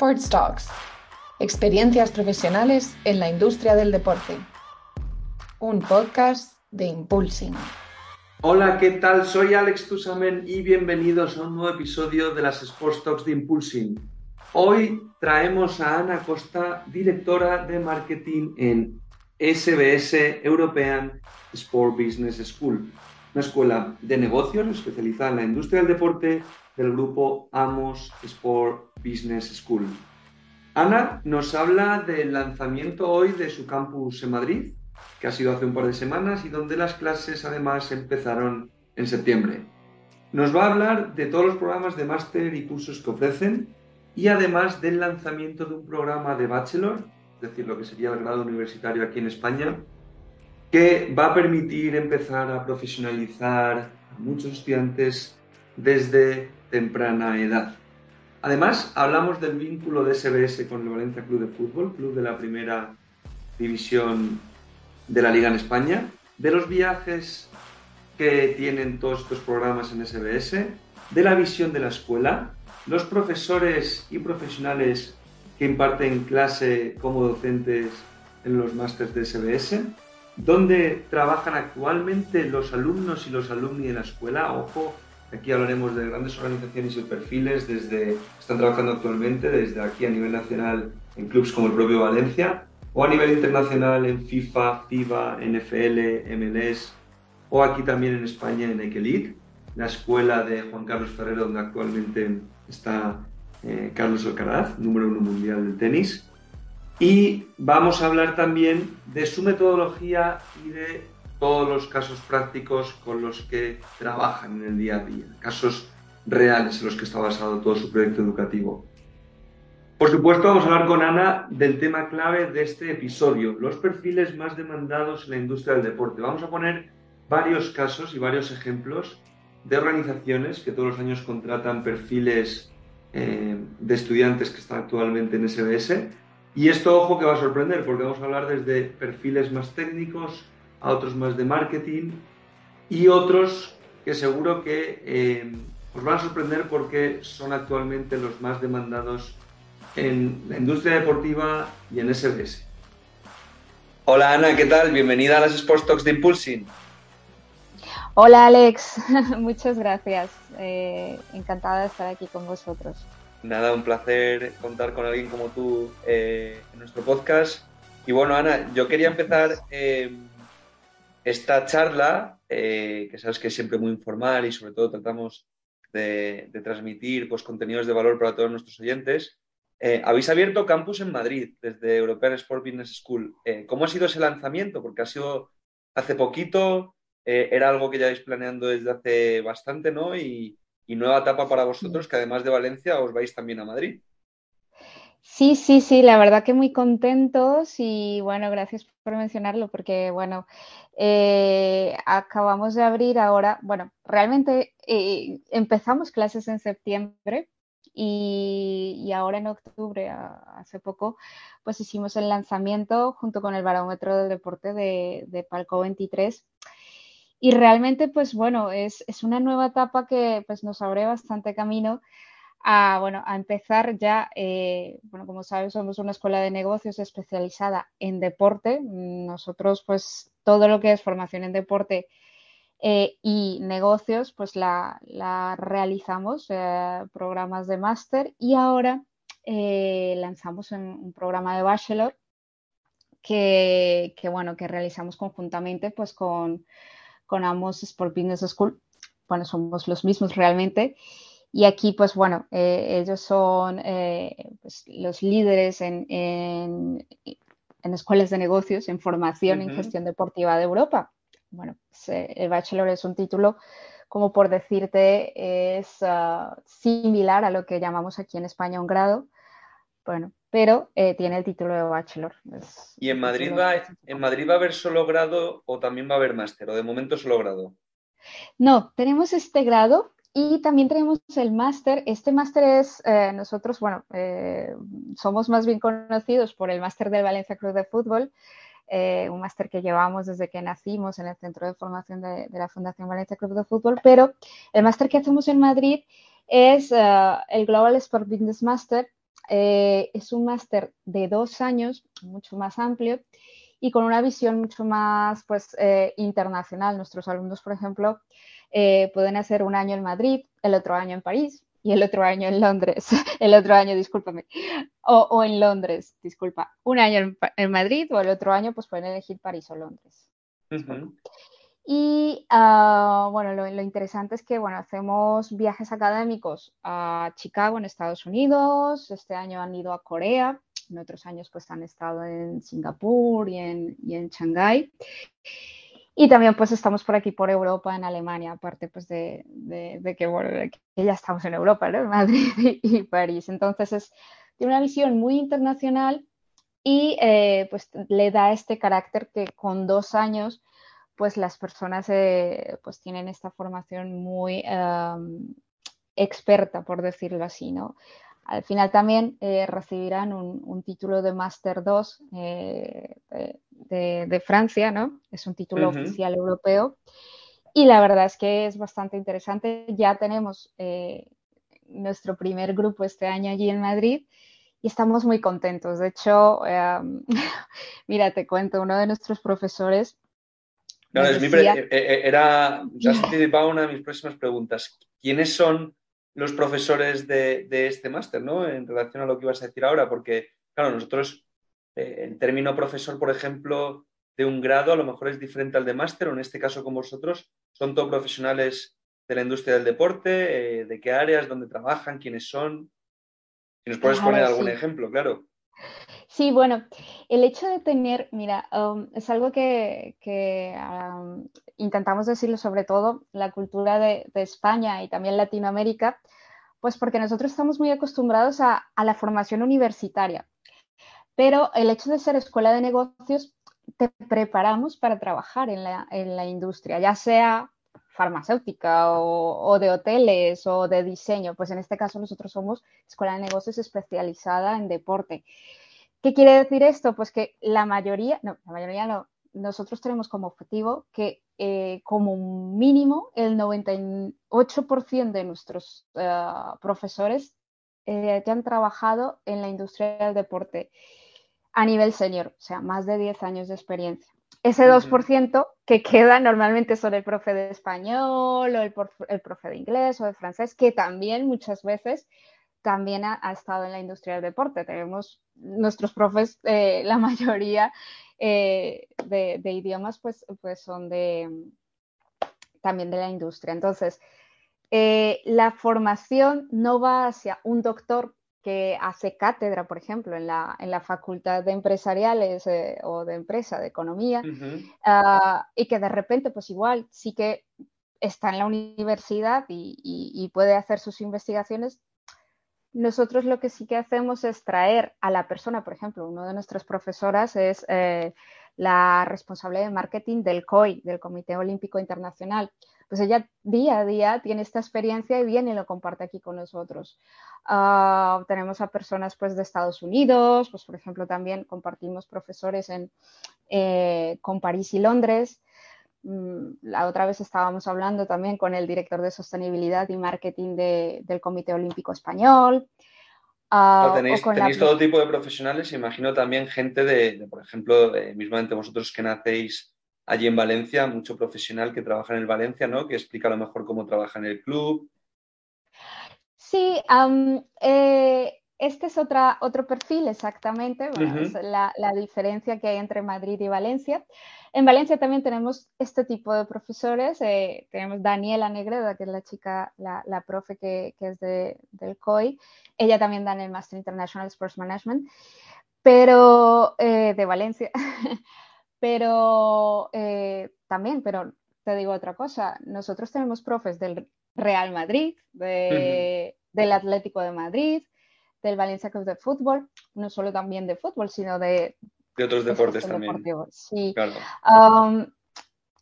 Sports Talks. Experiencias profesionales en la industria del deporte. Un podcast de Impulsing. Hola, ¿qué tal? Soy Alex Tusamen y bienvenidos a un nuevo episodio de las Sports Talks de Impulsing. Hoy traemos a Ana Costa, directora de marketing en SBS European Sport Business School, una escuela de negocios especializada en la industria del deporte del grupo Amos Sport Business School. Ana nos habla del lanzamiento hoy de su campus en Madrid, que ha sido hace un par de semanas y donde las clases además empezaron en septiembre. Nos va a hablar de todos los programas de máster y cursos que ofrecen y además del lanzamiento de un programa de bachelor, es decir, lo que sería el grado universitario aquí en España, que va a permitir empezar a profesionalizar a muchos estudiantes desde temprana edad. Además, hablamos del vínculo de SBS con el Valencia Club de Fútbol, club de la primera división de la Liga en España, de los viajes que tienen todos estos programas en SBS, de la visión de la escuela, los profesores y profesionales que imparten clase como docentes en los másteres de SBS, donde trabajan actualmente los alumnos y los alumni de la escuela. Ojo, aquí hablaremos de grandes organizaciones y perfiles, desde están trabajando actualmente desde aquí a nivel nacional en clubes como el propio Valencia, o a nivel internacional en FIFA, FIBA, NFL, MLS, o aquí también en España en Elite, la escuela de Juan Carlos Ferrero, donde actualmente está eh, Carlos Alcaraz, número uno mundial del tenis. Y vamos a hablar también de su metodología y de todos los casos prácticos con los que trabajan en el día a día, casos reales en los que está basado todo su proyecto educativo. Por supuesto, vamos a hablar con Ana del tema clave de este episodio, los perfiles más demandados en la industria del deporte. Vamos a poner varios casos y varios ejemplos de organizaciones que todos los años contratan perfiles eh, de estudiantes que están actualmente en SBS. Y esto, ojo, que va a sorprender, porque vamos a hablar desde perfiles más técnicos a otros más de marketing y otros que seguro que eh, os van a sorprender porque son actualmente los más demandados en la industria deportiva y en SBS. Hola Ana, ¿qué tal? Bienvenida a las Sports Talks de Impulsing. Hola Alex, muchas gracias. Eh, encantada de estar aquí con vosotros. Nada, un placer contar con alguien como tú eh, en nuestro podcast. Y bueno, Ana, yo quería empezar eh, esta charla, que sabes que es siempre muy informal y sobre todo tratamos de, transmitir pues, contenidos de valor para todos nuestros oyentes. habéis abierto campus en Madrid desde European Sport Business School. ¿Cómo ha sido ese lanzamiento? Porque ha sido hace poquito, eh, era algo que ya vais planeando desde hace bastante, ¿no? Y, nueva etapa para vosotros, que además de Valencia os vais también a Madrid. Sí, sí, sí, la verdad que muy contentos y bueno, gracias por mencionarlo porque bueno, eh, acabamos de abrir ahora, bueno, realmente eh, empezamos clases en septiembre y, ahora en octubre, hace poco, pues hicimos el lanzamiento junto con el barómetro del deporte de, de Palco 23 y realmente, pues bueno, es, una nueva etapa que pues, nos abre bastante camino a, bueno, a empezar ya, eh, bueno, como sabes, somos una escuela de negocios especializada en deporte. Nosotros, pues, todo lo que es formación en deporte eh, y negocios, pues la, realizamos, eh, programas de máster y ahora lanzamos un, programa de bachelor que, bueno, que realizamos conjuntamente, pues, con con Amos Sport Business School. Bueno, somos los mismos realmente. Y aquí, pues bueno, eh, ellos son eh, pues, los líderes en, en, escuelas de negocios, en formación en gestión deportiva de Europa. bueno, el bachelor es un título, como por decirte, es ah, similar a lo que llamamos aquí en España un grado, bueno, pero eh, tiene el título de bachelor. ¿Y en Madrid, va, en Madrid va a haber solo grado o también va a haber máster o de momento solo grado? No, tenemos este grado y también tenemos el máster. Este máster es, eh, nosotros, bueno, eh, somos más bien conocidos por el máster del Valencia Club de Fútbol, eh, un máster que llevamos desde que nacimos en el Centro de Formación de, la Fundación Valencia Club de Fútbol, pero el máster que hacemos en Madrid es el Global Sport Business Master. es un máster de dos años, mucho más amplio y con una visión mucho más pues, internacional. Nuestros alumnos, por ejemplo, eh, pueden hacer un año en Madrid, el otro año en París y el otro año en Londres, el otro año, discúlpame, o, en Londres, disculpa, un año en, Madrid o el otro año pues pueden elegir París o Londres. Y ah, bueno, lo, interesante es que bueno, hacemos viajes académicos a Chicago, en Estados Unidos, este año han ido a Corea, en otros años pues han estado en Singapur y en, y en Shanghái. Y también pues estamos por aquí, por Europa, en Alemania, aparte pues de, que, bueno, que ya estamos en Europa, ¿no? Madrid y, París. Entonces es, tiene una visión muy internacional y eh, pues le da este carácter que con dos años pues las personas eh, pues tienen esta formación muy experta, por decirlo así, ¿no? Al final también eh, recibirán un, título de Master 2 eh, de, Francia, ¿no? Es un título oficial europeo. Y la verdad es que es bastante interesante. Ya tenemos eh, nuestro primer grupo este año allí en Madrid y estamos muy contentos. De hecho, em, mira, te cuento, uno de nuestros profesores. Claro, es mi era, ya se una de mis próximas preguntas. ¿Quiénes son los profesores de, este máster, ¿no? En relación a lo que ibas a decir ahora, porque, claro, nosotros, eh, el término profesor, por ejemplo, de un grado, a lo mejor es diferente al de máster, o en este caso con vosotros, son todos profesionales de la industria del deporte, eh, de qué áreas, dónde trabajan, quiénes son. Si nos puedes poner algún ejemplo, claro. Sí, bueno, el hecho de tener, mira, um, es algo que, intentamos decirlo sobre todo la cultura de, España y también Latinoamérica, pues porque nosotros estamos muy acostumbrados a, la formación universitaria, pero el hecho de ser escuela de negocios te preparamos para trabajar en la, industria, ya sea farmacéutica o, o, de hoteles o de diseño. Pues en este caso nosotros somos escuela de negocios especializada en deporte. ¿Qué quiere decir esto? Pues que la mayoría, no, la mayoría no, nosotros tenemos como objetivo que eh, como mínimo el 98% de nuestros eh, profesores eh, hayan trabajado en la industria del deporte a nivel senior, o sea, más de 10 años de experiencia. Ese 2% que queda normalmente son el profe de español o el, el profe de inglés o de francés, que también muchas veces también ha, estado en la industria del deporte. Tenemos nuestros profes, eh, la mayoría eh, de, idiomas, pues, pues son de también de la industria. Entonces, eh, la formación no va hacia un doctor que hace cátedra, por ejemplo, en la, en la facultad de empresariales o de empresa, de economía, ah, y que de repente, pues igual, sí que está en la universidad y puede hacer sus investigaciones, nosotros lo que sí que hacemos es traer a la persona, por ejemplo, uno de nuestras profesoras es eh, la responsable de marketing del COI, del Comité Olímpico Internacional. Pues ella día a día tiene esta experiencia y viene y lo comparte aquí con nosotros. Ah, tenemos a personas pues, de Estados Unidos, pues por ejemplo también compartimos profesores en, eh, con París y Londres. Mm, la otra vez estábamos hablando también con el director de sostenibilidad y marketing del Comité Olímpico Español. Ah, tenéis, todo tipo de profesionales, imagino también gente de, por ejemplo, mismamente vosotros que nacéis allí en Valencia, mucho profesional que trabaja en el Valencia, ¿no? Que explica a lo mejor cómo trabaja en el club. Sí, eh, este es otra, otro perfil exactamente, la, la, diferencia que hay entre Madrid y Valencia. En Valencia también tenemos este tipo de profesores. Eh, tenemos Daniela Negreda, que es la chica, la, la profe que, que, es de, del COI. Ella también da en el Master International Sports Management, pero eh, de Valencia. Pero eh, también, pero te digo otra cosa, nosotros tenemos profes del Real Madrid, del Atlético de Madrid, del Valencia Club de Fútbol, no solo también de fútbol, sino de... De otros deportes también. Sí.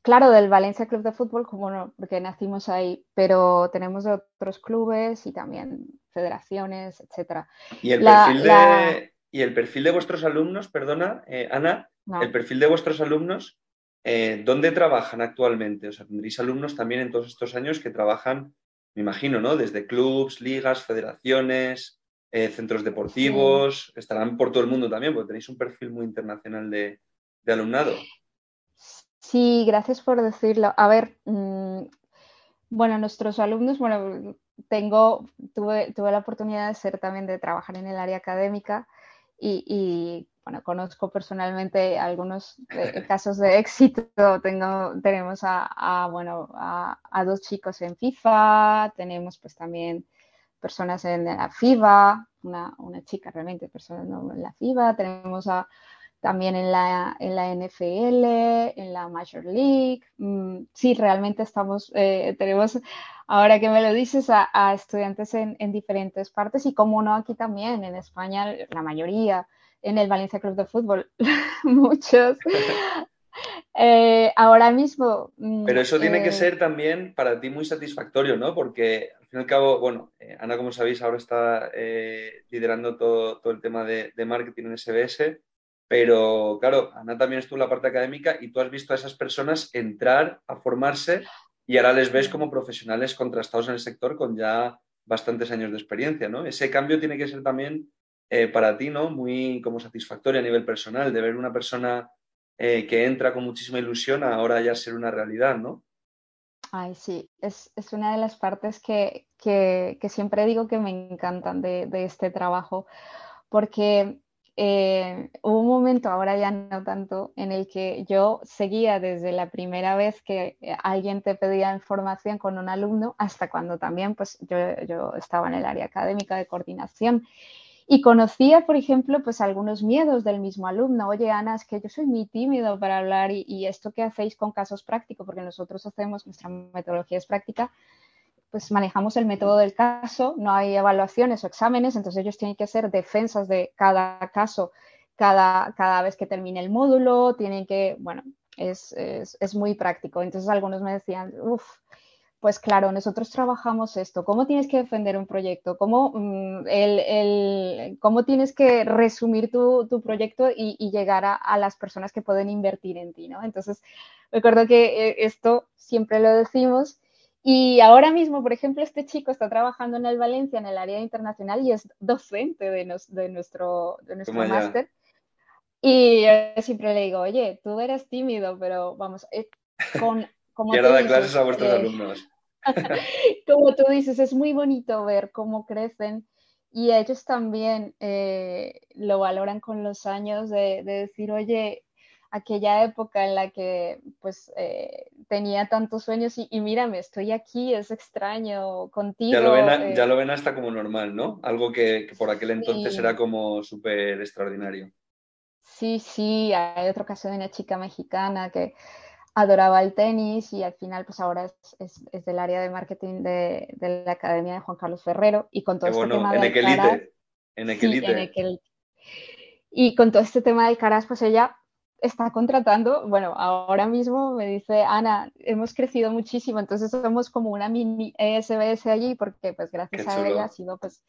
Claro. del Valencia Club de Fútbol, como no, porque nacimos ahí, pero tenemos otros clubes y también federaciones, etcétera. ¿Y el, perfil, de, ¿y el perfil de vuestros alumnos, perdona, eh, Ana, el perfil de vuestros alumnos, eh, ¿dónde trabajan actualmente? O sea, tendréis alumnos también en todos estos años que trabajan, me imagino, ¿no? Desde clubs, ligas, federaciones, eh, centros deportivos, estarán por todo el mundo también, porque tenéis un perfil muy internacional de, alumnado. Sí, gracias por decirlo. A ver, mm, bueno, nuestros alumnos, bueno, tengo, tuve, tuve la oportunidad de ser también de trabajar en el área académica y, bueno, conozco personalmente algunos eh, casos de éxito. Tengo, tenemos a, bueno, a, dos chicos en FIFA, tenemos pues también personas en la FIBA, una, una chica realmente, personas en la FIBA, tenemos a, también en la, en la NFL, en la Major League. Mm, sí, realmente estamos, eh, tenemos, ahora que me lo dices, a, estudiantes en, en, diferentes partes y como no aquí también, en España, la mayoría, en el Valencia Club de Fútbol, muchos. Eh, ahora mismo. Mm, Pero eso tiene que eh, ser también para ti muy satisfactorio, ¿no? Porque al fin y al cabo, bueno, Ana, como sabéis, ahora está liderando todo, todo, el tema de, de marketing en SBS pero claro, Ana también estuvo en la parte académica y tú has visto a esas personas entrar a formarse y ahora les ves como profesionales contrastados en el sector con ya bastantes años de experiencia, ¿no? Ese cambio tiene que ser también eh, para ti, ¿no? Muy como satisfactorio a nivel personal, de ver una persona eh, que entra con muchísima ilusión a ahora ya ser una realidad, ¿no? Ay, sí, es, una de las partes que, siempre digo que me encantan de, de este trabajo, porque eh, hubo un momento, ahora ya no tanto, en el que yo seguía desde la primera vez que alguien te pedía información con un alumno hasta cuando también pues yo, estaba en el área académica de coordinación y conocía, por ejemplo, pues algunos miedos del mismo alumno. Oye, Ana, es que yo soy muy tímido para hablar y, esto que hacéis con casos prácticos, porque nosotros hacemos, nuestra metodología es práctica, pues manejamos el método del caso, no hay evaluaciones o exámenes, entonces ellos tienen que hacer defensas de cada caso cada, cada vez que termine el módulo, tienen que, bueno, es, muy práctico. Entonces algunos me decían, uff, pues claro, nosotros trabajamos esto, ¿cómo tienes que defender un proyecto? ¿Cómo, mm, el, cómo tienes que resumir tu, proyecto y, llegar a, las personas que pueden invertir en ti? ¿no? Entonces, recuerdo que eh, esto siempre lo decimos y ahora mismo, por ejemplo, este chico está trabajando en el Valencia, en el área internacional, y es docente de, de nuestro, de nuestro máster. Y yo siempre le digo, oye, tú eres tímido, pero vamos, eh, con... Como Quiero dar clases a vuestros eh, alumnos. como tú dices, es muy bonito ver cómo crecen y ellos también eh, lo valoran con los años de, de decir, oye, aquella época en la que pues eh, tenía tantos sueños y, mírame, estoy aquí, es extraño contigo. Ya lo ven, eh. ya lo ven hasta como normal, ¿no? Algo que, por aquel entonces era como súper extraordinario. Sí, sí, hay otro caso de una chica mexicana que adoraba el tenis y al final pues ahora es, es, del área de marketing de, de, la Academia de Juan Carlos Ferrero y con todo este tema en de en Equelite. Y con todo este tema del caras, pues ella está contratando, bueno, ahora mismo me dice, Ana, hemos crecido muchísimo, entonces somos como una mini ESBS allí, porque pues gracias a ella ha sido pues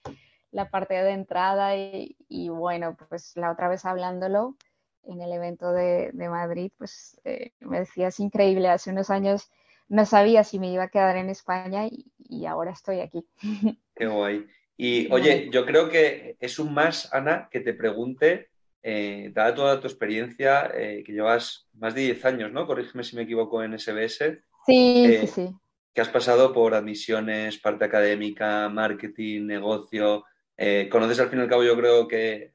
la parte de entrada y, bueno, pues la otra vez hablándolo en el evento de, Madrid, pues eh, me decía, es increíble, hace unos años no sabía si me iba a quedar en España y, y ahora estoy aquí. Qué guay. Y oye, yo creo que es un más, Ana, que te pregunte eh, dada toda tu experiencia, eh, que llevas más de 10 años, ¿no? Corrígeme si me equivoco en SBS. Sí, sí, sí. Que has pasado por admisiones, parte académica, marketing, negocio. conoces al fin y al cabo, yo creo que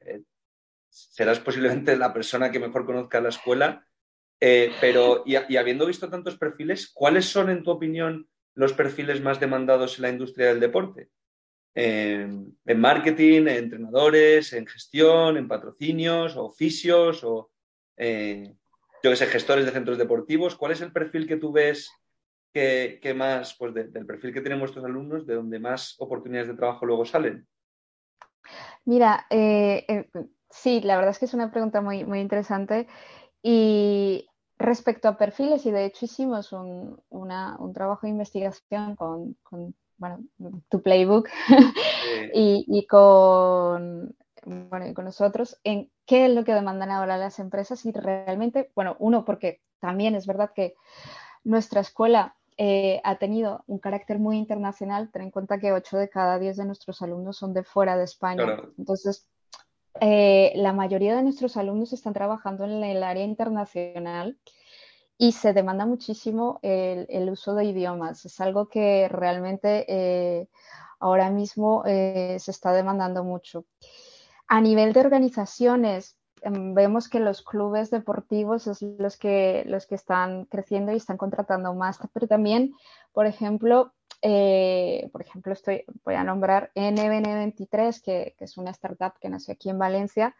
serás posiblemente la persona que mejor conozca la escuela. pero, y, y habiendo visto tantos perfiles, ¿cuáles son, en tu opinión, los perfiles más demandados en la industria del deporte? en, marketing, en entrenadores, en gestión, en patrocinios, oficios, o... Eh, yo que sé, gestores de centros deportivos. ¿Cuál es el perfil que tú ves que, más, pues del perfil que tienen vuestros alumnos, de donde más oportunidades de trabajo luego salen? Mira, eh, eh, sí, la verdad es que es una pregunta muy, muy interesante. Y respecto a perfiles, y de hecho hicimos un, trabajo de investigación con, bueno, tu playbook y, con, bueno, y con nosotros en qué es lo que demandan ahora las empresas y realmente, bueno, uno, porque también es verdad que nuestra escuela eh, ha tenido un carácter muy internacional. Ten en cuenta que 8 de cada 10 de nuestros alumnos son de fuera de España. Entonces, eh, la mayoría de nuestros alumnos están trabajando en el área internacional y se demanda muchísimo el, uso de idiomas. Es algo que realmente eh, ahora mismo se está demandando mucho. A nivel de organizaciones, Em, vemos que los clubes deportivos son los que, los que están creciendo y están contratando más, pero también, por ejemplo, eh, por ejemplo, estoy, voy a nombrar NBN23, que, que, es una startup que nació aquí en Valencia.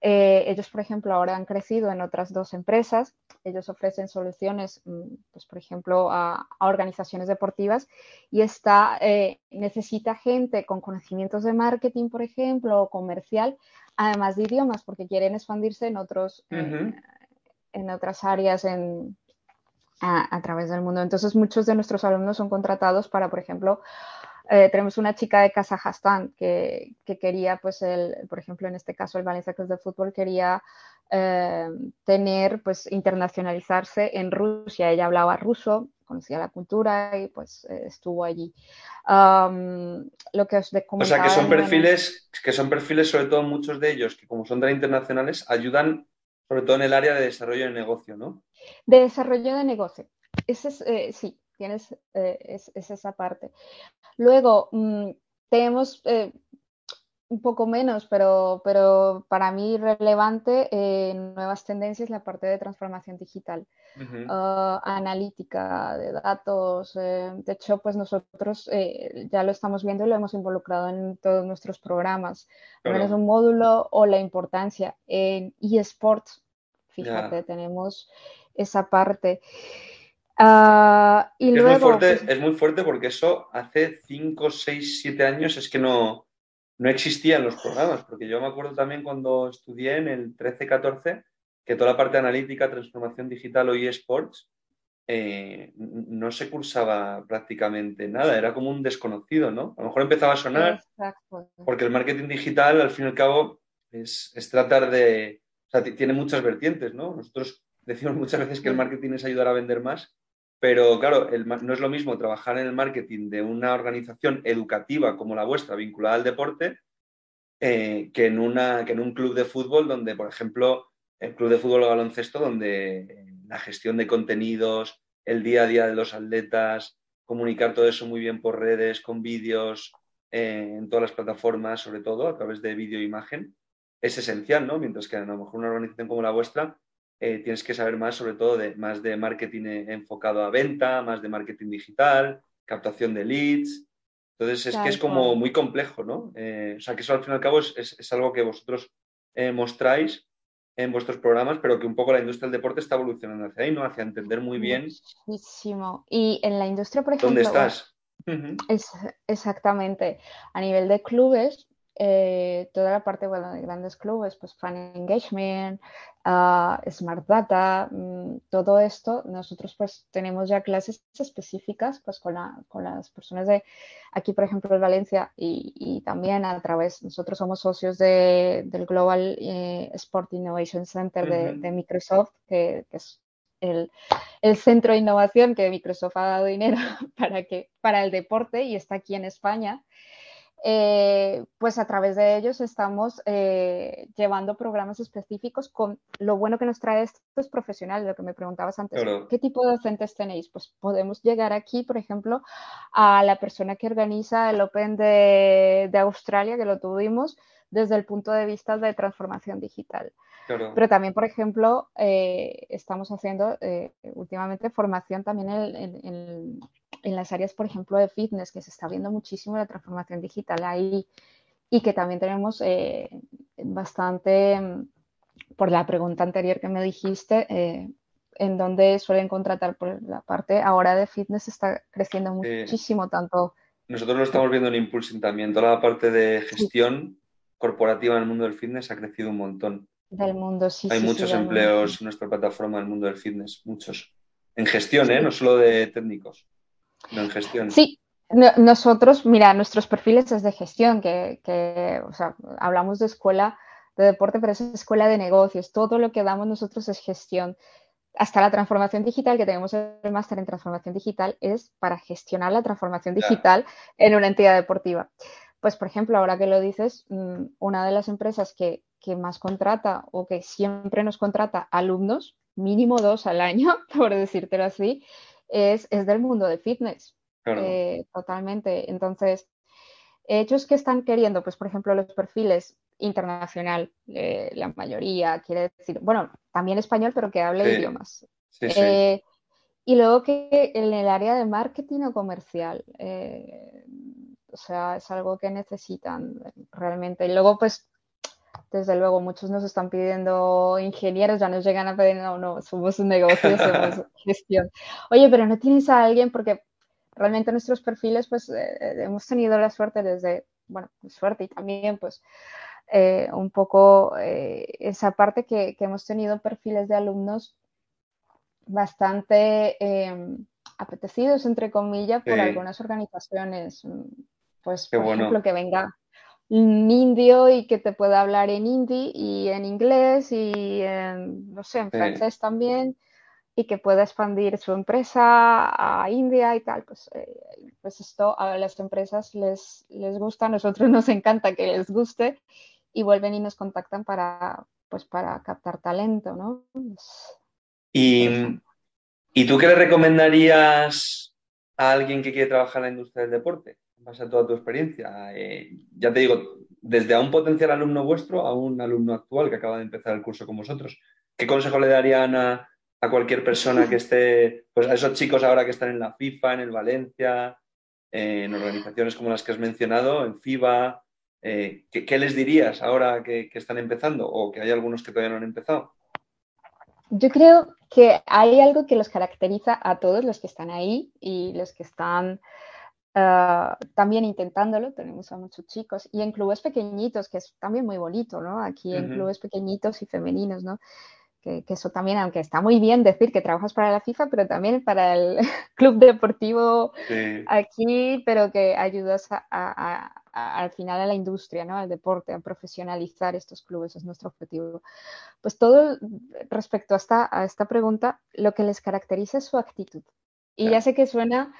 Eh, ellos, por ejemplo, ahora han crecido en otras dos empresas. Ellos ofrecen soluciones, mm, pues, por ejemplo, a, organizaciones deportivas y esta eh, necesita gente con conocimientos de marketing, por ejemplo, o comercial, además de idiomas, porque quieren expandirse en, otros, eh, en otras áreas en, a, través del mundo. Entonces, muchos de nuestros alumnos son contratados para, por ejemplo, eh, tenemos una chica de Kazajstán que, que, quería, pues, el, por ejemplo, en este caso, el Valencia Club de Fútbol quería eh, tener, pues, internacionalizarse en Rusia. Ella hablaba ruso, conocía la cultura y pues eh, estuvo allí. lo que os O sea, que son perfiles, que son perfiles, sobre todo muchos de ellos, que como son tan internacionales, ayudan sobre todo en el área de desarrollo de negocio, ¿no? De desarrollo de negocio. Ese es, eh, sí, tienes eh, es, esa parte. Luego, mm, tenemos un poco menos, pero, pero para mí relevante en nuevas tendencias la parte de transformación digital, ah, analítica de datos. Eh, de hecho, pues nosotros eh, ya lo estamos viendo y lo hemos involucrado en todos nuestros programas. Al menos un módulo o la importancia en eSports. Fíjate, tenemos esa parte. Ah, y es, luego, muy fuerte, pues es muy fuerte porque eso hace 5, 6, 7 años es que no, no existían los programas, porque yo me acuerdo también cuando estudié en el 13-14 que toda la parte analítica, transformación digital o eSports eh, no se cursaba prácticamente nada, era como un desconocido, ¿no? A lo mejor empezaba a sonar porque el marketing digital al fin y al cabo es, tratar de, o sea, tiene muchas vertientes, ¿no? Nosotros decimos muchas veces que el marketing es ayudar a vender más, pero claro, no es lo mismo trabajar en el marketing de una organización educativa como la vuestra, vinculada al deporte, eh, que, en una, que en un club de fútbol donde, por ejemplo, el club de fútbol o baloncesto, donde la gestión de contenidos, el día a día de los atletas, comunicar todo eso muy bien por redes, con vídeos, eh, en todas las plataformas, sobre todo a través de vídeo e imagen, es esencial, ¿no? Mientras que a lo mejor una organización como la vuestra eh, tienes que saber más sobre todo de más de marketing enfocado a venta, más de marketing digital, captación de leads. Entonces es que es como muy complejo, ¿no? Eh, o sea que eso al fin y al cabo es, algo que vosotros eh, mostráis en vuestros programas, pero que un poco la industria del deporte está evolucionando hacia ahí, ¿no? Hacia entender muy bien. Muchísimo. Y en la industria, por ejemplo. ¿Dónde estás? es, exactamente. A nivel de clubes, eh, toda la parte bueno, de grandes clubes, pues Fan Engagement, uh, Smart Data, mm, todo esto, nosotros pues tenemos ya clases específicas pues con, la, con las personas de aquí, por ejemplo, en Valencia y, y también a través, nosotros somos socios de, del Global eh, Sport Innovation Center de, de Microsoft, que, que es el, el, centro de innovación que Microsoft ha dado dinero para, que, para el deporte y está aquí en España. Eh, pues a través de ellos estamos eh, llevando programas específicos con lo bueno que nos trae esto es profesional, lo que me preguntabas antes, ¿qué tipo de docentes tenéis? Pues podemos llegar aquí, por ejemplo, a la persona que organiza el Open de, de Australia, que lo tuvimos, desde el punto de vista de transformación digital. Pero también, por ejemplo, eh, estamos haciendo últimamente formación también en, en las áreas, por ejemplo, de fitness, que se está viendo muchísimo la transformación digital ahí y que también tenemos eh, bastante, por la pregunta anterior que me dijiste, eh, en donde suelen contratar por la parte ahora de fitness está creciendo muchísimo, tanto... Nosotros lo estamos viendo en Impulsing también, toda la parte de gestión corporativa en el mundo del fitness ha crecido un montón. Del mundo, sí. Hay muchos empleos en nuestra plataforma del mundo del fitness, muchos. En gestión, ¿eh? No solo de técnicos, no en gestión. Sí, nosotros, mira, nuestros perfiles es de gestión, que, que o sea, hablamos de escuela de deporte, pero es escuela de negocios. Todo lo que damos nosotros es gestión. Hasta la transformación digital, que tenemos el máster en transformación digital, es para gestionar la transformación digital en una entidad deportiva. Pues, por ejemplo, ahora que lo dices, mm, una de las empresas que, más contrata o que siempre nos contrata alumnos, mínimo dos al año, por decírtelo así, es, del mundo de fitness. Eh, totalmente. Entonces, ellos que están queriendo, pues, por ejemplo, los perfiles internacional, eh, la mayoría, quiere decir, bueno, también español, pero que hable idiomas. Eh, y luego que en el área de marketing o comercial, eh, o sea, es algo que necesitan realmente. Y luego, pues, desde luego, muchos nos están pidiendo ingenieros, ya nos llegan a pedir, no, no, somos un negocio, somos gestión. Oye, pero no tienes a alguien porque realmente nuestros perfiles, pues, hemos tenido la suerte desde, bueno, suerte y también, pues, eh, un poco eh, esa parte que, hemos tenido perfiles de alumnos bastante em, apetecidos, entre comillas, por algunas organizaciones. Mm, pues, por ejemplo, que venga indio y que te pueda hablar en hindi y en inglés y en, no sé, en francés también y que pueda expandir su empresa a India y tal, pues, eh, pues esto a las empresas les, les gusta, a nosotros nos encanta que les guste y vuelven y nos contactan para, pues, para captar talento, ¿no? ¿Y, ¿Y tú qué le recomendarías a alguien que quiere trabajar en la industria del deporte? Base toda tu experiencia. Eh, ya te digo, desde a un potencial alumno vuestro a un alumno actual que acaba de empezar el curso con vosotros. ¿Qué consejo le darían a, a cualquier persona que esté, pues a esos chicos ahora que están en la FIFA, en el Valencia, en organizaciones como las que has mencionado, en FIBA, eh, ¿qué, les dirías ahora que, están empezando o que hay algunos que todavía no han empezado? Yo creo que hay algo que los caracteriza a todos los que están ahí y los que están ah, también intentándolo. Tenemos a muchos chicos y en clubes pequeñitos, que es también muy bonito, ¿no? Aquí en clubes pequeñitos y femeninos, ¿no? Que, eso también, aunque está muy bien decir que trabajas para la FIFA, pero también para el club deportivo aquí, pero que ayudas a, al final a la industria, ¿no? al deporte, a profesionalizar estos clubes, es nuestro objetivo. Pues todo respecto a esta, a esta pregunta, lo que les caracteriza es su actitud. Y ya sé que suena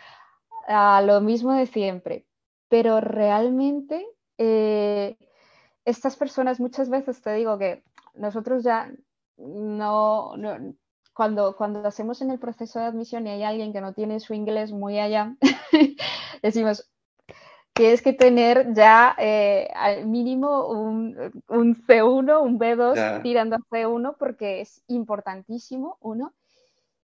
a lo mismo de siempre, pero realmente eh, estas personas muchas veces te digo que nosotros ya no, cuando, cuando hacemos en el proceso de admisión y hay alguien que no tiene su inglés muy allá, decimos, tienes que tener ya eh, al mínimo un, C1, un B2 tirando a C1 porque es importantísimo, uno.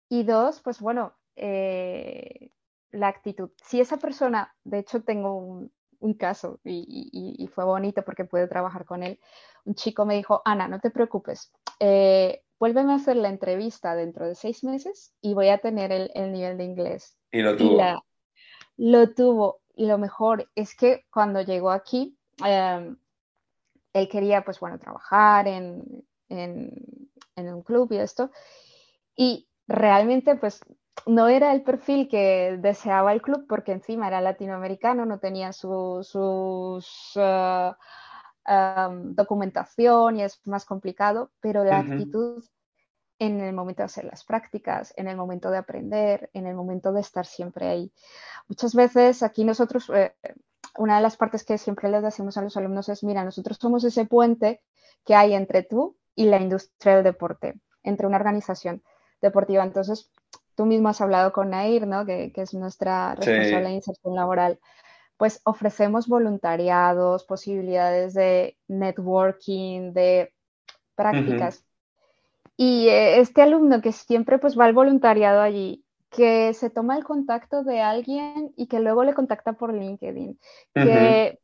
Y dos, pues bueno, eh, la actitud. Si esa persona, de hecho tengo un, caso y, fue bonito porque pude trabajar con él, un chico me dijo, Ana, no te preocupes, eh, vuélveme a hacer la entrevista dentro de seis meses y voy a tener el, nivel de inglés. Y lo tuvo. lo tuvo y lo mejor es que cuando llegó aquí, em, él quería, pues bueno, trabajar en, un club y esto. Y realmente, pues no era el perfil que deseaba el club porque encima era latinoamericano, no tenía sus uh, em, documentación y es más complicado, pero la actitud en el momento de hacer las prácticas, en el momento de aprender, en el momento de estar siempre ahí. Muchas veces aquí nosotros, eh, una de las partes que siempre les decimos a los alumnos es, mira, nosotros somos ese puente que hay entre tú y la industria del deporte, entre una organización deportiva. Entonces, tú mismo has hablado con Nair, ¿no? que, es nuestra responsable de inserción laboral. Pues ofrecemos voluntariados, posibilidades de networking, de prácticas. Y eh, este alumno que siempre pues va al voluntariado allí, que se toma el contacto de alguien y que luego le contacta por LinkedIn, que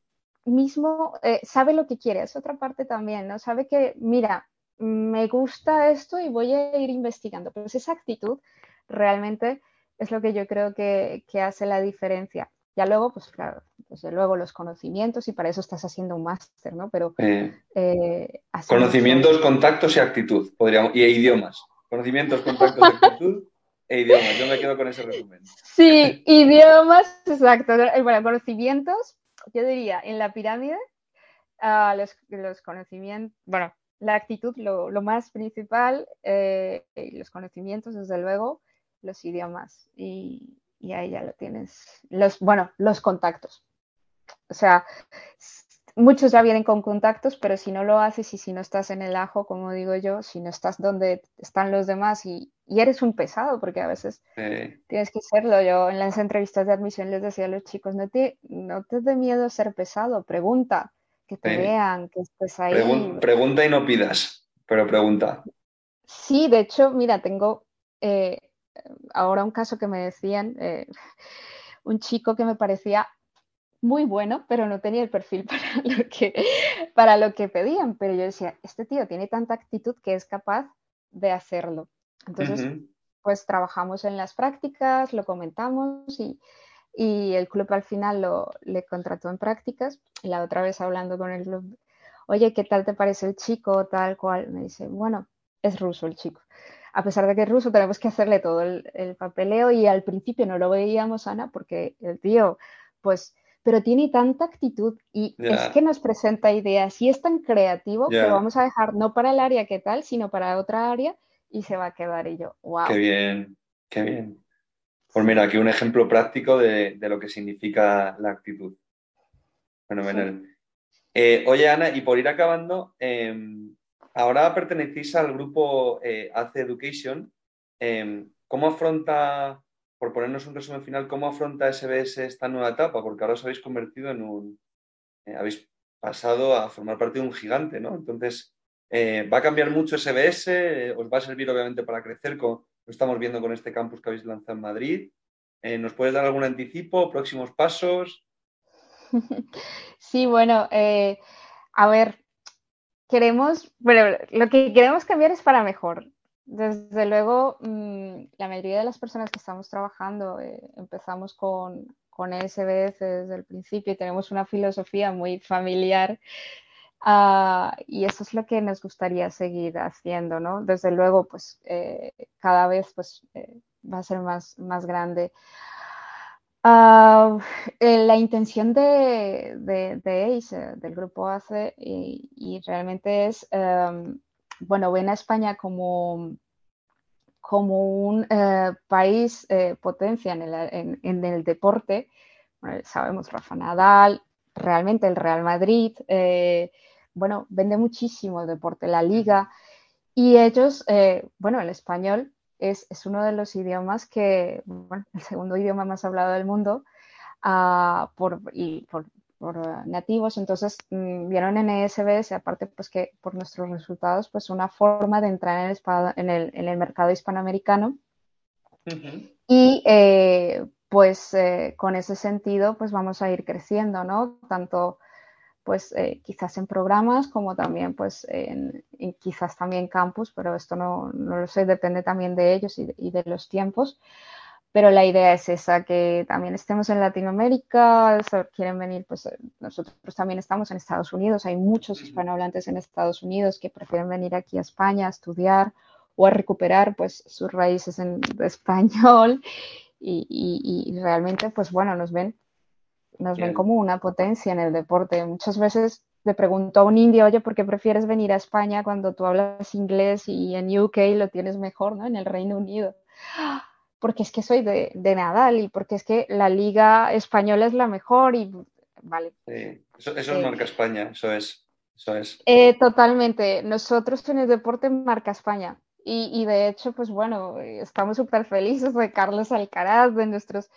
mismo eh, sabe lo que quiere, es otra parte también, ¿no? Sabe que, mira, me gusta esto y voy a ir investigando. Pues esa actitud realmente es lo que yo creo que, hace la diferencia. Ya luego, pues claro, desde luego los conocimientos y para eso estás haciendo un máster, ¿no? Pero eh, conocimientos, contactos y actitud, podríamos, y idiomas. Conocimientos, contactos, actitud e idiomas. Yo me quedo con ese resumen. Sí, idiomas, exacto. Bueno, conocimientos, yo diría, en la pirámide, uh, los, los, conocimientos, bueno, la actitud, lo, lo más principal, eh, los conocimientos, desde luego, los idiomas y, y, ahí ya lo tienes. Los, bueno, los contactos. O sea, muchos ya vienen con contactos, pero si no lo haces y si no estás en el ajo, como digo yo, si no estás donde están los demás y, y eres un pesado, porque a veces tienes que serlo. Yo en las entrevistas de admisión les decía a los chicos, no te, no te dé miedo ser pesado, pregunta, que te vean, que estés ahí. pregunta y no pidas, pero pregunta. Sí, de hecho, mira, tengo eh, ahora un caso que me decían, eh, un chico que me parecía muy bueno, pero no tenía el perfil para lo, que, para lo que pedían. Pero yo decía, este tío tiene tanta actitud que es capaz de hacerlo. Entonces, pues trabajamos en las prácticas, lo comentamos y, y el club al final lo, le contrató en prácticas. Y la otra vez hablando con el club, oye, ¿qué tal te parece el chico? Tal cual. Me dice, bueno, es ruso el chico a pesar de que es ruso, tenemos que hacerle todo el, papeleo y al principio no lo veíamos, Ana, porque el tío, pues, pero tiene tanta actitud y es que nos presenta ideas y es tan creativo que lo vamos a dejar no para el área que tal, sino para otra área y se va a quedar y yo, wow. Qué bien, qué bien. Pues mira, aquí un ejemplo práctico de, lo que significa la actitud. Fenomenal. Eh, oye, Ana, y por ir acabando, em, ahora pertenecéis al grupo eh, AC Education. Em, ¿Cómo afronta, por ponernos un resumen final, cómo afronta SBS esta nueva etapa? Porque ahora os habéis convertido en un. Eh, habéis pasado a formar parte de un gigante, ¿no? Entonces, eh, ¿va a cambiar mucho SBS? ¿Os va a servir, obviamente, para crecer? Lo estamos viendo con este campus que habéis lanzado en Madrid. ¿Nos puedes dar algún anticipo? ¿Próximos pasos? Sí, bueno, a ver, queremos, bueno, lo que queremos cambiar es para mejor. Desde luego, mm, la mayoría de las personas que estamos trabajando eh, empezamos con, con SBS desde el principio y tenemos una filosofía muy familiar ah, y eso es lo que nos gustaría seguir haciendo, ¿no? Desde luego, pues eh, cada vez pues, eh, va a ser más, más grande. Uh, la intención de, de, ACE, del grupo ACE, y, realmente es, em, bueno, ven a España como, un eh, país eh, potencia en, el deporte. sabemos Rafa Nadal, realmente el Real Madrid, bueno, vende muchísimo el deporte, la liga, y ellos, bueno, el español es, uno de los idiomas que, bueno, el segundo idioma más hablado del mundo uh, por, y por, nativos, entonces mm, vieron en ESBS, aparte pues que por nuestros resultados, pues una forma de entrar en el, en el, en el mercado hispanoamericano. Y eh, pues eh, con ese sentido, pues vamos a ir creciendo, ¿no? Tanto pues eh, quizás en programas como también pues en, quizás también campus, pero esto no, lo sé, depende también de ellos y de, los tiempos. Pero la idea es esa, que también estemos en Latinoamérica, quieren venir, pues eh, nosotros también estamos en Estados Unidos, hay muchos hispanohablantes en Estados Unidos que prefieren venir aquí a España a estudiar o a recuperar pues sus raíces en español y, y realmente pues bueno, nos ven nos ven como una potencia en el deporte. Muchas veces le pregunto a un indio, oye, ¿por qué prefieres venir a España cuando tú hablas inglés y en UK lo tienes mejor, ¿no? En el Reino Unido. Porque es que soy de, Nadal y porque es que la liga española es la mejor y vale. Eso, es eh, marca España, eso es. Eso es. Eh, totalmente. Nosotros en el deporte marca España. Y, y de hecho, pues bueno, estamos súper felices de Carlos Alcaraz, de nuestros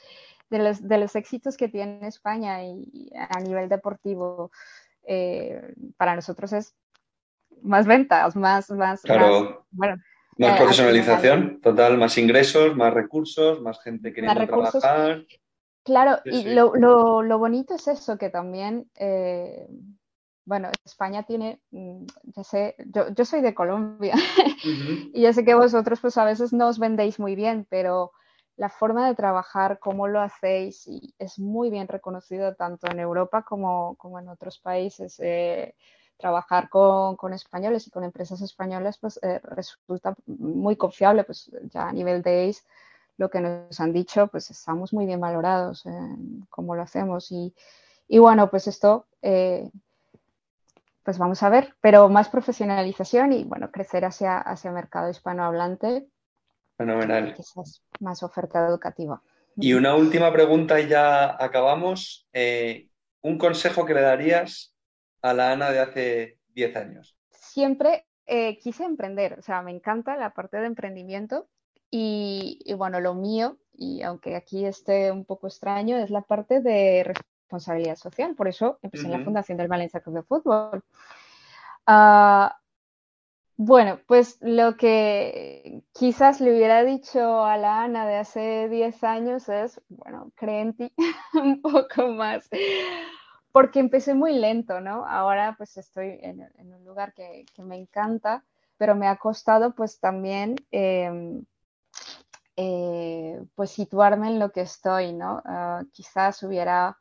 de los, de los éxitos que tiene España y a nivel deportivo, eh, para nosotros es más ventas, más, más, claro. más, más eh, profesionalización, total, más ingresos, más recursos, más gente queriendo trabajar. Claro, y Lo, lo, lo, bonito es eso, que también, eh, bueno, España tiene, mm, ya sé, yo, soy de Colombia. Y ya sé que vosotros pues a veces no os vendéis muy bien, pero la forma de trabajar, cómo lo hacéis, y es muy bien reconocido tanto en Europa como, como en otros países. Eh, trabajar con, con, españoles y con empresas españolas pues eh, resulta muy confiable, pues ya a nivel de ACE lo que nos han dicho, pues estamos muy bien valorados en cómo lo hacemos y, y bueno, pues esto, eh, pues vamos a ver, pero más profesionalización y bueno, crecer hacia, hacia mercado hispanohablante. Fenomenal. Quizás más oferta educativa. Y una última pregunta y ya acabamos. Eh, ¿Un consejo que le darías a la Ana de hace 10 años? Siempre eh, quise emprender, o sea, me encanta la parte de emprendimiento y, bueno, lo mío, y aunque aquí esté un poco extraño, es la parte de responsabilidad social. Por eso empecé en la fundación del Valencia Club de Fútbol. Ah, bueno, pues lo que quizás le hubiera dicho a la Ana de hace 10 años es, bueno, cree en ti un poco más porque empecé muy lento, ¿no? Ahora pues estoy en, un lugar que, me encanta, pero me ha costado pues también em, eh, pues situarme en lo que estoy, ¿no? Ah, quizás hubiera,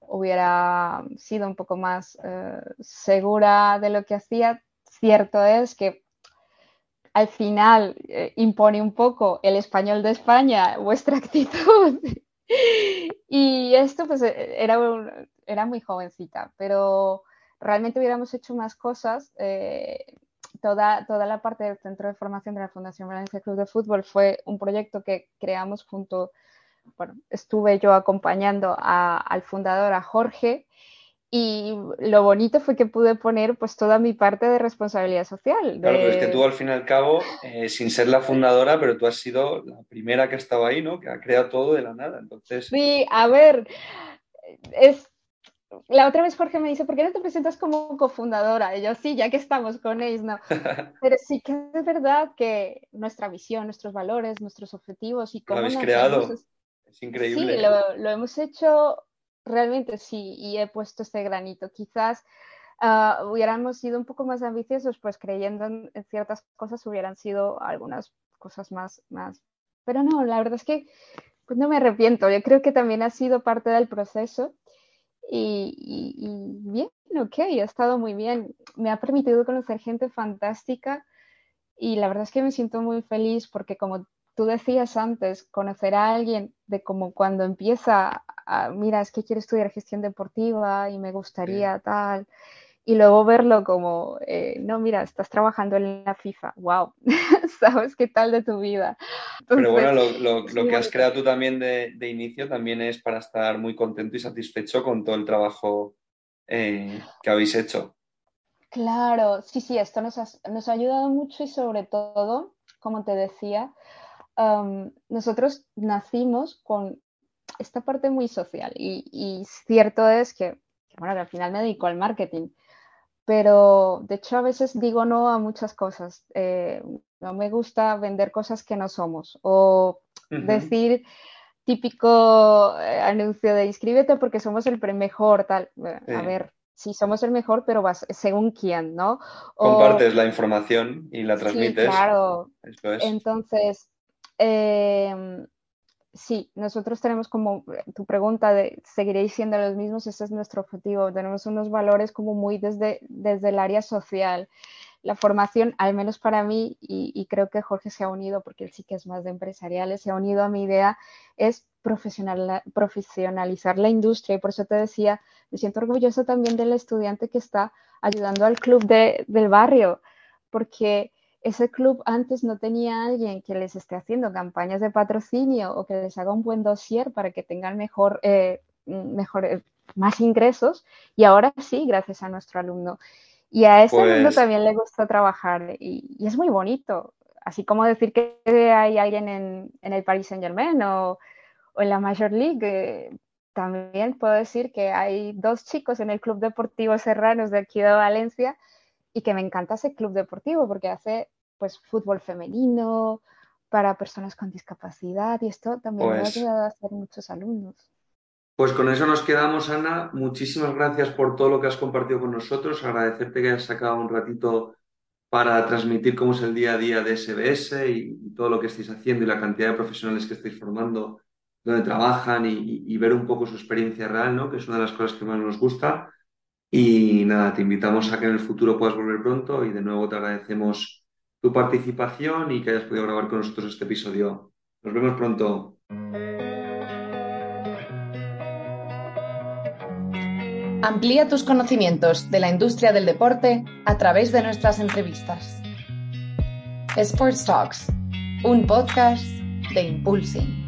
hubiera sido un poco más eh, segura de lo que hacía. Cierto es que al final eh, impone un poco el español de España vuestra actitud. y esto pues era un, era muy jovencita, pero realmente hubiéramos hecho más cosas. Eh, toda, toda la parte del Centro de Formación de la Fundación Valencia Club de Fútbol fue un proyecto que creamos junto, bueno, estuve yo acompañando al fundador, a Jorge, y lo bonito fue que pude poner pues toda mi parte de responsabilidad social. Claro, es que tú al fin y al cabo, eh, sin ser la fundadora, pero tú has sido la primera que ha estado ahí, ¿no? Que ha creado todo de la nada. Entonces... Sí, a ver, es, la otra vez Jorge me dice, ¿por qué no te presentas como cofundadora? Y yo, sí, ya que estamos con ellos, no. Pero sí que es verdad que nuestra visión, nuestros valores, nuestros objetivos y cómo... Lo habéis creado. Es, increíble. Sí, lo, hemos hecho realmente, sí, y he puesto este granito. Quizás ah, hubiéramos sido un poco más ambiciosos, pues creyendo en, ciertas cosas hubieran sido algunas cosas más, más... Pero no, la verdad es que pues no me arrepiento. Yo creo que también ha sido parte del proceso y, bien, ok, ha estado muy bien. Me ha permitido conocer gente fantástica y la verdad es que me siento muy feliz porque como tú decías antes, conocer a alguien de como cuando empieza, a, mira, es que quiero estudiar gestión deportiva y me gustaría tal, y luego verlo como, eh, no, mira, estás trabajando en la FIFA, wow, ¿sabes qué tal de tu vida? Pero bueno, lo, que has creado tú también de, inicio también es para estar muy contento y satisfecho con todo el trabajo eh, que habéis hecho. Claro, sí, sí, esto nos ha, ayudado mucho y sobre todo, como te decía, nosotros nacimos con esta parte muy social y, cierto es que, bueno, que al final me dedico al marketing pero de hecho a veces digo no a muchas cosas. Eh, no me gusta vender cosas que no somos o decir típico eh, anuncio de inscríbete porque somos el mejor, tal. A ver, sí somos el mejor, pero vas, según quién, ¿no? Compartes la información y la transmites. Sí, claro. Entonces, em, sí, nosotros tenemos como tu pregunta de seguiréis siendo los mismos, ese es nuestro objetivo. Tenemos unos valores como muy desde, desde el área social. La formación, al menos para mí, y, creo que Jorge se ha unido, porque él sí que es más de empresariales, se ha unido a mi idea, es profesional, profesionalizar la industria. Y por eso te decía, me siento orgullosa también del estudiante que está ayudando al club del barrio, porque ese club antes no tenía alguien que les esté haciendo campañas de patrocinio o que les haga un buen dossier para que tengan mejor, eh, mejor eh, más ingresos y ahora sí, gracias a nuestro alumno. Y a ese alumno pues también le gusta trabajar y, es muy bonito. Así como decir que hay alguien en, el Paris Saint Germain o, en la Major League, eh, también puedo decir que hay dos chicos en el Club Deportivo Serranos de aquí de Valencia y que me encanta ese club deportivo porque hace pues fútbol femenino para personas con discapacidad y esto también me ha pues ayudado a hacer muchos alumnos. Pues con eso nos quedamos, Ana. Muchísimas gracias por todo lo que has compartido con nosotros. Agradecerte que hayas sacado un ratito para transmitir cómo es el día a día de SBS y, todo lo que estáis haciendo y la cantidad de profesionales que estáis formando, donde trabajan y, y, ver un poco su experiencia real, ¿no? Que es una de las cosas que más nos gusta. Y nada, te invitamos a que en el futuro puedas volver pronto y de nuevo te agradecemos tu participación y que hayas podido grabar con nosotros este episodio. Nos vemos pronto. Amplía tus conocimientos de la industria del deporte a través de nuestras entrevistas. Sports Talks, un podcast de Impulsing.